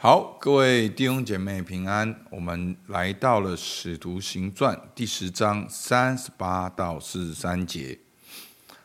好，各位弟兄姐妹平安。我们来到了《使徒行传》第十章三十八到四十三节。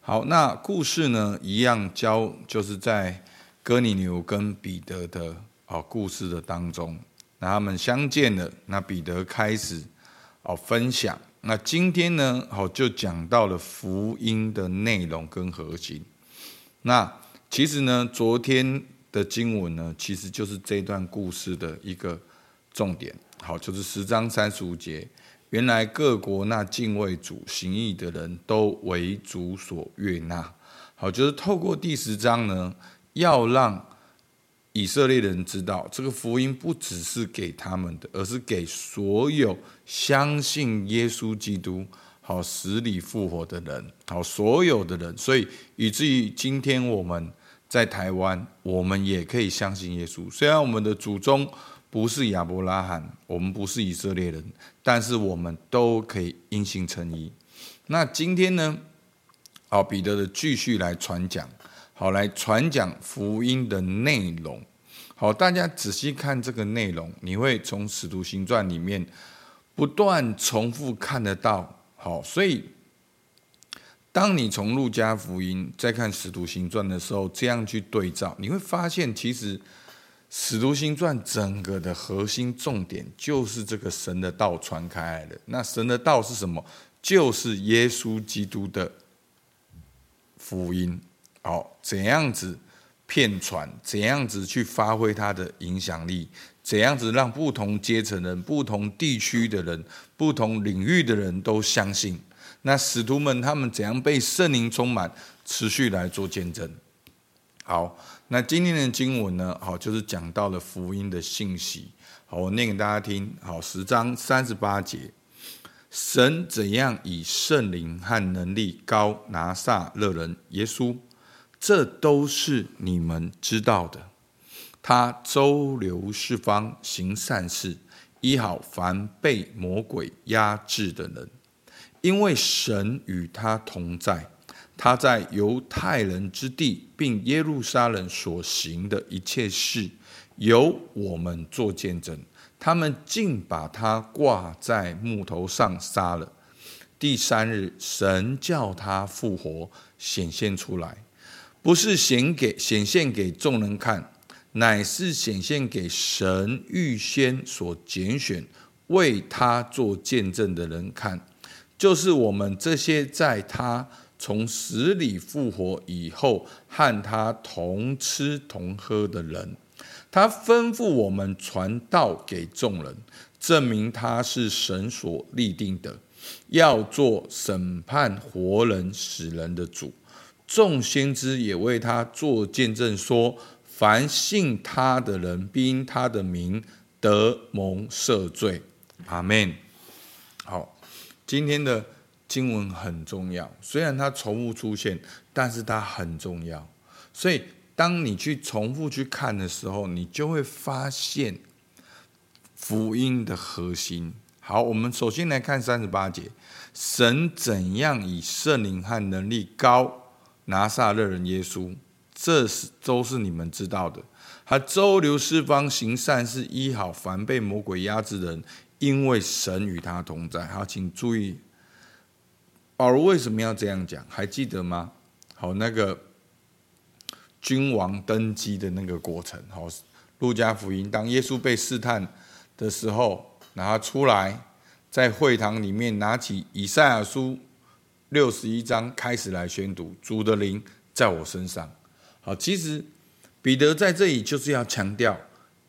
好，那故事呢，一样教就是在哥尼流跟彼得的哦故事的当中，那他们相见了。那彼得开始哦分享。那今天呢，好就讲到了福音的内容跟核心。那其实呢，昨天。的经文呢，其实就是这段故事的一个重点。好，就是十章三十五节，原来各国那敬畏主、行义的人都为主所悦纳。好，就是透过第十章呢，要让以色列人知道，这个福音不只是给他们的，而是给所有相信耶稣基督、好死里复活的人，好所有的人。所以以至于今天我们。在台湾，我们也可以相信耶稣。虽然我们的祖宗不是亚伯拉罕，我们不是以色列人，但是我们都可以因信称义。那今天呢？好，彼得的继续来传讲，好来传讲福音的内容。好，大家仔细看这个内容，你会从使徒行传里面不断重复看得到。好，所以。当你从路加福音再看使徒行传的时候，这样去对照，你会发现，其实使徒行传整个的核心重点就是这个神的道传开来的。那神的道是什么？就是耶稣基督的福音。好，怎样子遍传？怎样子去发挥它的影响力？怎样子让不同阶层人、不同地区的人、不同领域的人都相信？那使徒们他们怎样被圣灵充满，持续来做见证？好，那今天的经文呢？好，就是讲到了福音的信息。好，我念给大家听。好，十章三十八节，神怎样以圣灵和能力膏拿撒勒人耶稣，这都是你们知道的。他周流四方，行善事，医好凡被魔鬼压制的人。因为神与他同在，他在犹太人之地并耶路撒冷所行的一切事，由我们做见证。他们竟把他挂在木头上杀了。第三日，神叫他复活，显现出来，不是显给显现给众人看，乃是显现给神预先所拣选为他做见证的人看。就是我们这些在他从死里复活以后和他同吃同喝的人，他吩咐我们传道给众人，证明他是神所立定的，要做审判活人死人的主。众先知也为他做见证，说：凡信他的人，因他的名得蒙赦罪。阿门。今天的经文很重要，虽然它重复出现，但是它很重要。所以，当你去重复去看的时候，你就会发现福音的核心。好，我们首先来看三十八节：神怎样以圣灵和能力高拿撒勒人耶稣，这是都是你们知道的。他周流四方，行善事，医好凡被魔鬼压制的人。因为神与他同在，好，请注意，保罗为什么要这样讲？还记得吗？好，那个君王登基的那个过程。好，路加福音，当耶稣被试探的时候，然后出来，在会堂里面拿起以赛亚书六十一章开始来宣读：主的灵在我身上。好，其实彼得在这里就是要强调。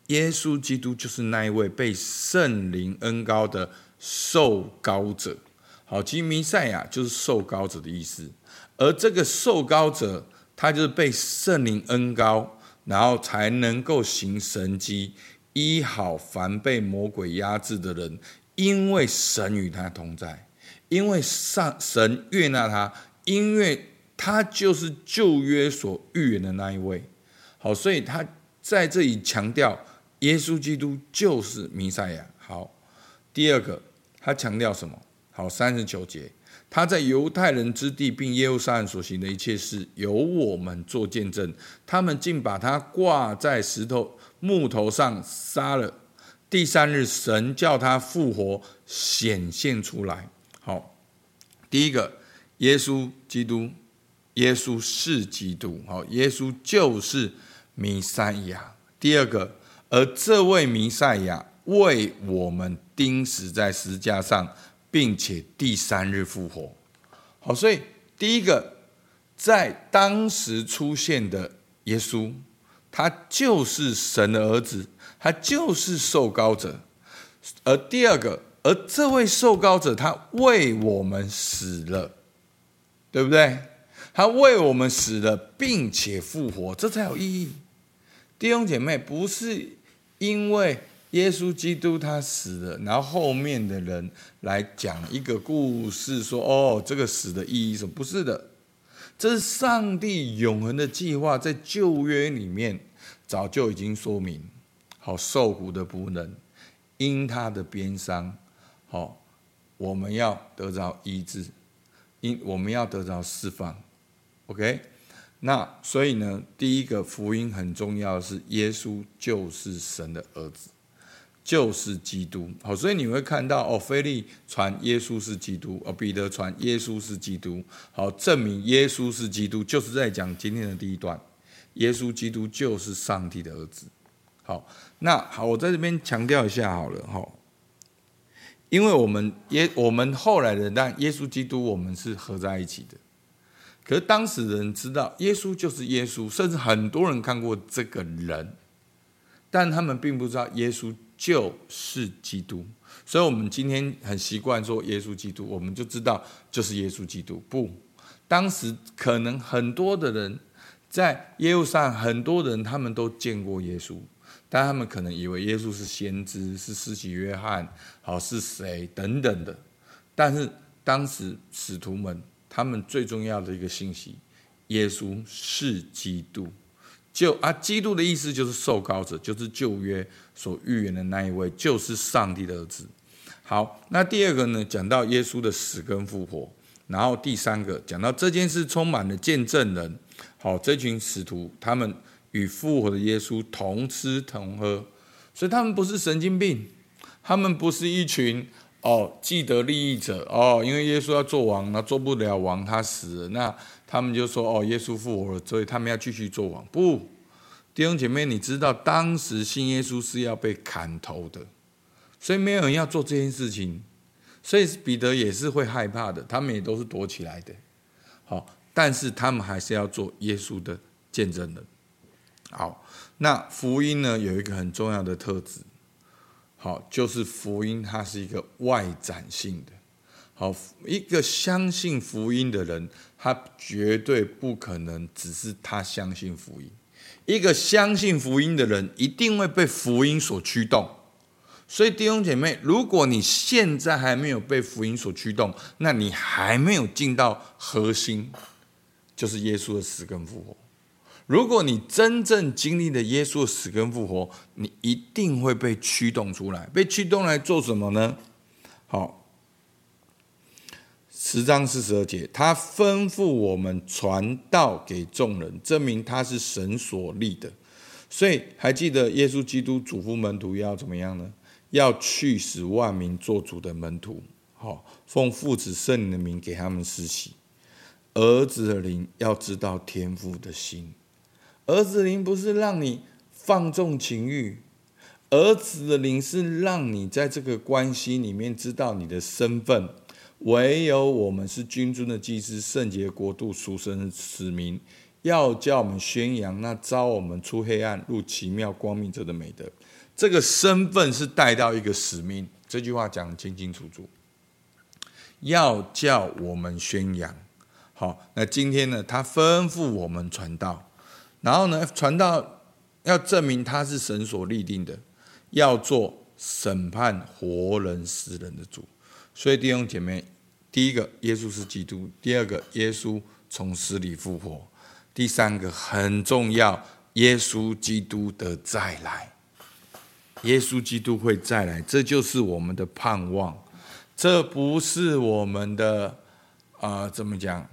耶稣基督就是那一位被圣灵恩膏的受膏者。好，其实弥赛亚就是受膏者的意思。而这个受膏者，他就是被圣灵恩膏，然后才能够行神迹，医好凡被魔鬼压制的人。因为神与他同在，因为上神悦纳他，因为他就是旧约所预言的那一位。好，所以他在这里强调。耶稣基督就是弥赛亚。好，第二个，他强调什么？好，三十九节，他在犹太人之地并耶路撒冷所行的一切事，由我们做见证。他们竟把他挂在石头木头上杀了。第三日，神叫他复活，显现出来。好，第一个，耶稣基督，耶稣是基督。好，耶稣就是弥赛亚。第二个，而这位弥赛亚为我们钉死在十字架上。并且第三日复活，好，所以第一个在当时出现的耶稣，他就是神的儿子，他就是受膏者。而第二个，而这位受膏者，他为我们死了，对不对？他为我们死了，并且复活，这才有意义。弟兄姐妹，不是因为。耶稣基督他死了，然后后面的人来讲一个故事，说：“哦，这个死的意义什么？不是的，这是上帝永恒的计划，在旧约里面早就已经说明。好，受苦的仆人，因他的鞭伤，好，我们要得着医治，因我们要得着释放。OK，那所以呢，第一个福音很重要是，耶稣就是神的儿子。”就是基督，好，所以你会看到哦，腓利传耶稣是基督，哦，彼得传耶稣是基督，好，证明耶稣是基督，就是在讲今天的第一段，耶稣基督就是上帝的儿子。好，那好，我在这边强调一下好了哈，因为我们耶，我们后来的，但耶稣基督我们是合在一起的，可是当时人知道耶稣就是耶稣，甚至很多人看过这个人，但他们并不知道耶稣。就是基督，所以我们今天很习惯说耶稣基督，我们就知道就是耶稣基督。不，当时可能很多的人在耶路撒冷，很多人他们都见过耶稣，但他们可能以为耶稣是先知，是施洗约翰，好是谁等等的。但是当时使徒们他们最重要的一个信息，耶稣是基督。就啊，基督的意思就是受膏者，就是旧约所预言的那一位，就是上帝的儿子。好，那第二个呢，讲到耶稣的死跟复活，然后第三个讲到这件事充满了见证人。好，这群使徒他们与复活的耶稣同吃同喝，所以他们不是神经病，他们不是一群哦既得利益者哦，因为耶稣要做王，那做不了王，他死了那。他们就说：“哦，耶稣复活了，所以他们要继续做王。”不，弟兄姐妹，你知道当时信耶稣是要被砍头的，所以没有人要做这件事情。所以彼得也是会害怕的，他们也都是躲起来的。好，但是他们还是要做耶稣的见证人。好，那福音呢，有一个很重要的特质，好，就是福音它是一个外展性的。好，一个相信福音的人，他绝对不可能只是他相信福音。一个相信福音的人，一定会被福音所驱动。所以弟兄姐妹，如果你现在还没有被福音所驱动，那你还没有进到核心，就是耶稣的死跟复活。如果你真正经历了耶稣的死跟复活，你一定会被驱动出来。被驱动来做什么呢？好。十章四十二节，他吩咐我们传道给众人，证明他是神所立的。所以还记得耶稣基督嘱咐门徒要怎么样呢？要去使万民做主的门徒，好，奉父子圣灵的名给他们施洗。儿子的灵要知道天父的心，儿子的灵不是让你放纵情欲，儿子的灵是让你在这个关系里面知道你的身份。唯有我们是君尊的祭司，圣洁国度，属神的子民，要叫我们宣扬那召我们出黑暗入奇妙光明者的美德。这个身份是带到一个使命，这句话讲得清清楚楚。要叫我们宣扬。好，那今天呢，他吩咐我们传道，然后呢，传道要证明他是神所立定的，要做审判活人死人的主。所以弟兄姐妹，第一个，耶稣是基督；第二个，耶稣从死里复活；第三个很重要，耶稣基督的再来。耶稣基督会再来，这就是我们的盼望。这不是我们的啊、怎么讲？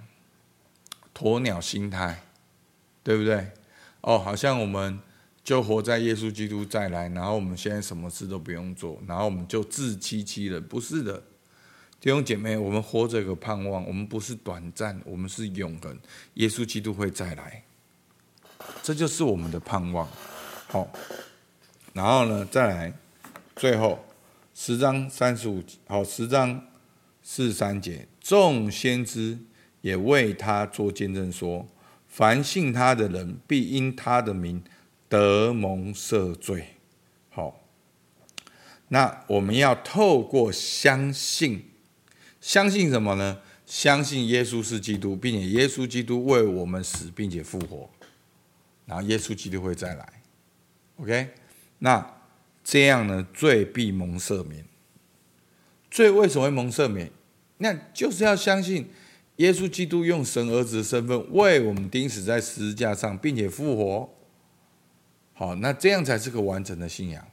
鸵鸟心态，对不对？哦，好像我们就活在耶稣基督再来，然后我们现在什么事都不用做，然后我们就自欺欺人。不是的，弟兄姐妹，我们活着有个盼望，我们不是短暂，我们是永恒。耶稣基督会再来，这就是我们的盼望。好，然后呢，再来，最后十章三十五，好，十章四十三节，众先知也为他做见证说。凡信他的人，必因他的名得蒙赦罪。好，那我们要透过相信，相信什么呢？相信耶稣是基督，并且耶稣基督为我们死，并且复活，然后耶稣基督会再来。OK，那这样呢，罪必蒙赦免。罪为什么会蒙赦免？那就是要相信。耶稣基督用神儿子的身份为我们钉死在十字架上，并且复活。好，那这样才是个完整的信仰。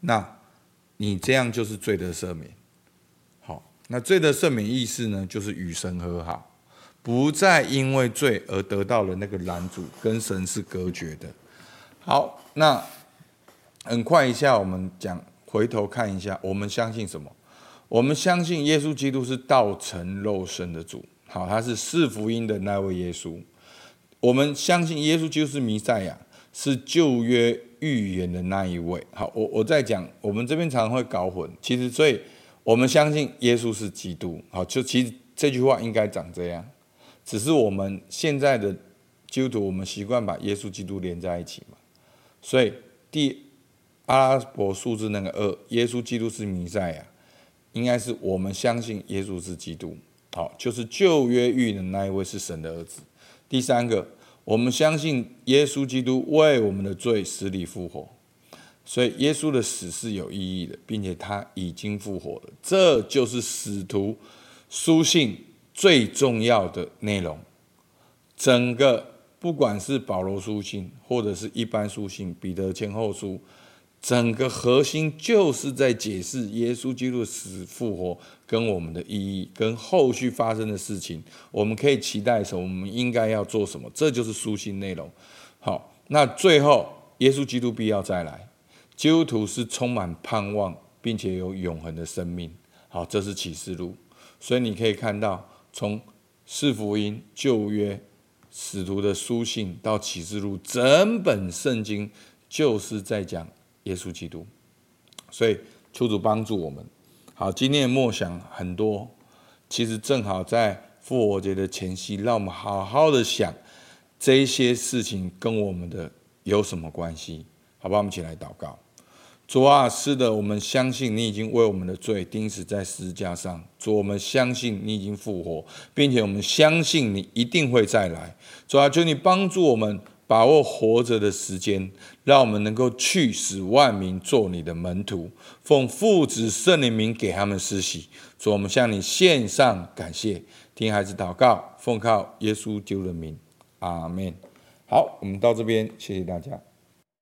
那你这样就是罪得赦免。好，那罪得赦免意思呢，就是与神和好，不再因为罪而得到了那个拦阻，跟神是隔绝的。好，那很快一下，我们讲，回头看一下，我们相信什么？我们相信耶稣基督是道成肉身的主。好，他是四福音的那位耶稣。我们相信耶稣就是弥赛亚，是旧约预言的那一位。好，我我在讲，我们这边常常会搞混。其实，所以我们相信耶稣是基督。好，就其实这句话应该长这样，只是我们现在的基督徒，我们习惯把耶稣基督连在一起嘛。所以第阿拉伯数字那个二，耶稣基督是弥赛亚，应该是我们相信耶稣是基督。好，就是旧约预的那一位是神的儿子。第三个，我们相信耶稣基督为我们的罪死里复活，所以耶稣的死是有意义的，并且他已经复活了。这就是使徒书信最重要的内容。整个不管是保罗书信，或者是一般书信，彼得前后书。整个核心就是在解释耶稣基督死复活跟我们的意义，跟后续发生的事情，我们可以期待什么？我们应该要做什么？这就是书信内容。好，那最后耶稣基督必要再来，基督徒是充满盼望，并且有永恒的生命。好，这是启示录，所以你可以看到，从四福音、旧约、使徒的书信到启示录，整本圣经就是在讲。耶稣基督，所以求主帮助我们。好，今天的默想很多，其实正好在复活节的前夕，让我们好好的想这些事情跟我们的有什么关系？好吧，我们一起来祷告。主啊，是的，我们相信你已经为我们的罪钉死在十字架上。主，我们相信你已经复活，并且我们相信你一定会再来。主啊，求你帮助我们。把握活着的时间，让我们能够去使万民做你的门徒，奉父子圣灵名给他们施洗。主，我们向你献上感谢，听孩子祷告，奉靠耶稣基督的名，阿门。好，我们到这边，谢谢大家。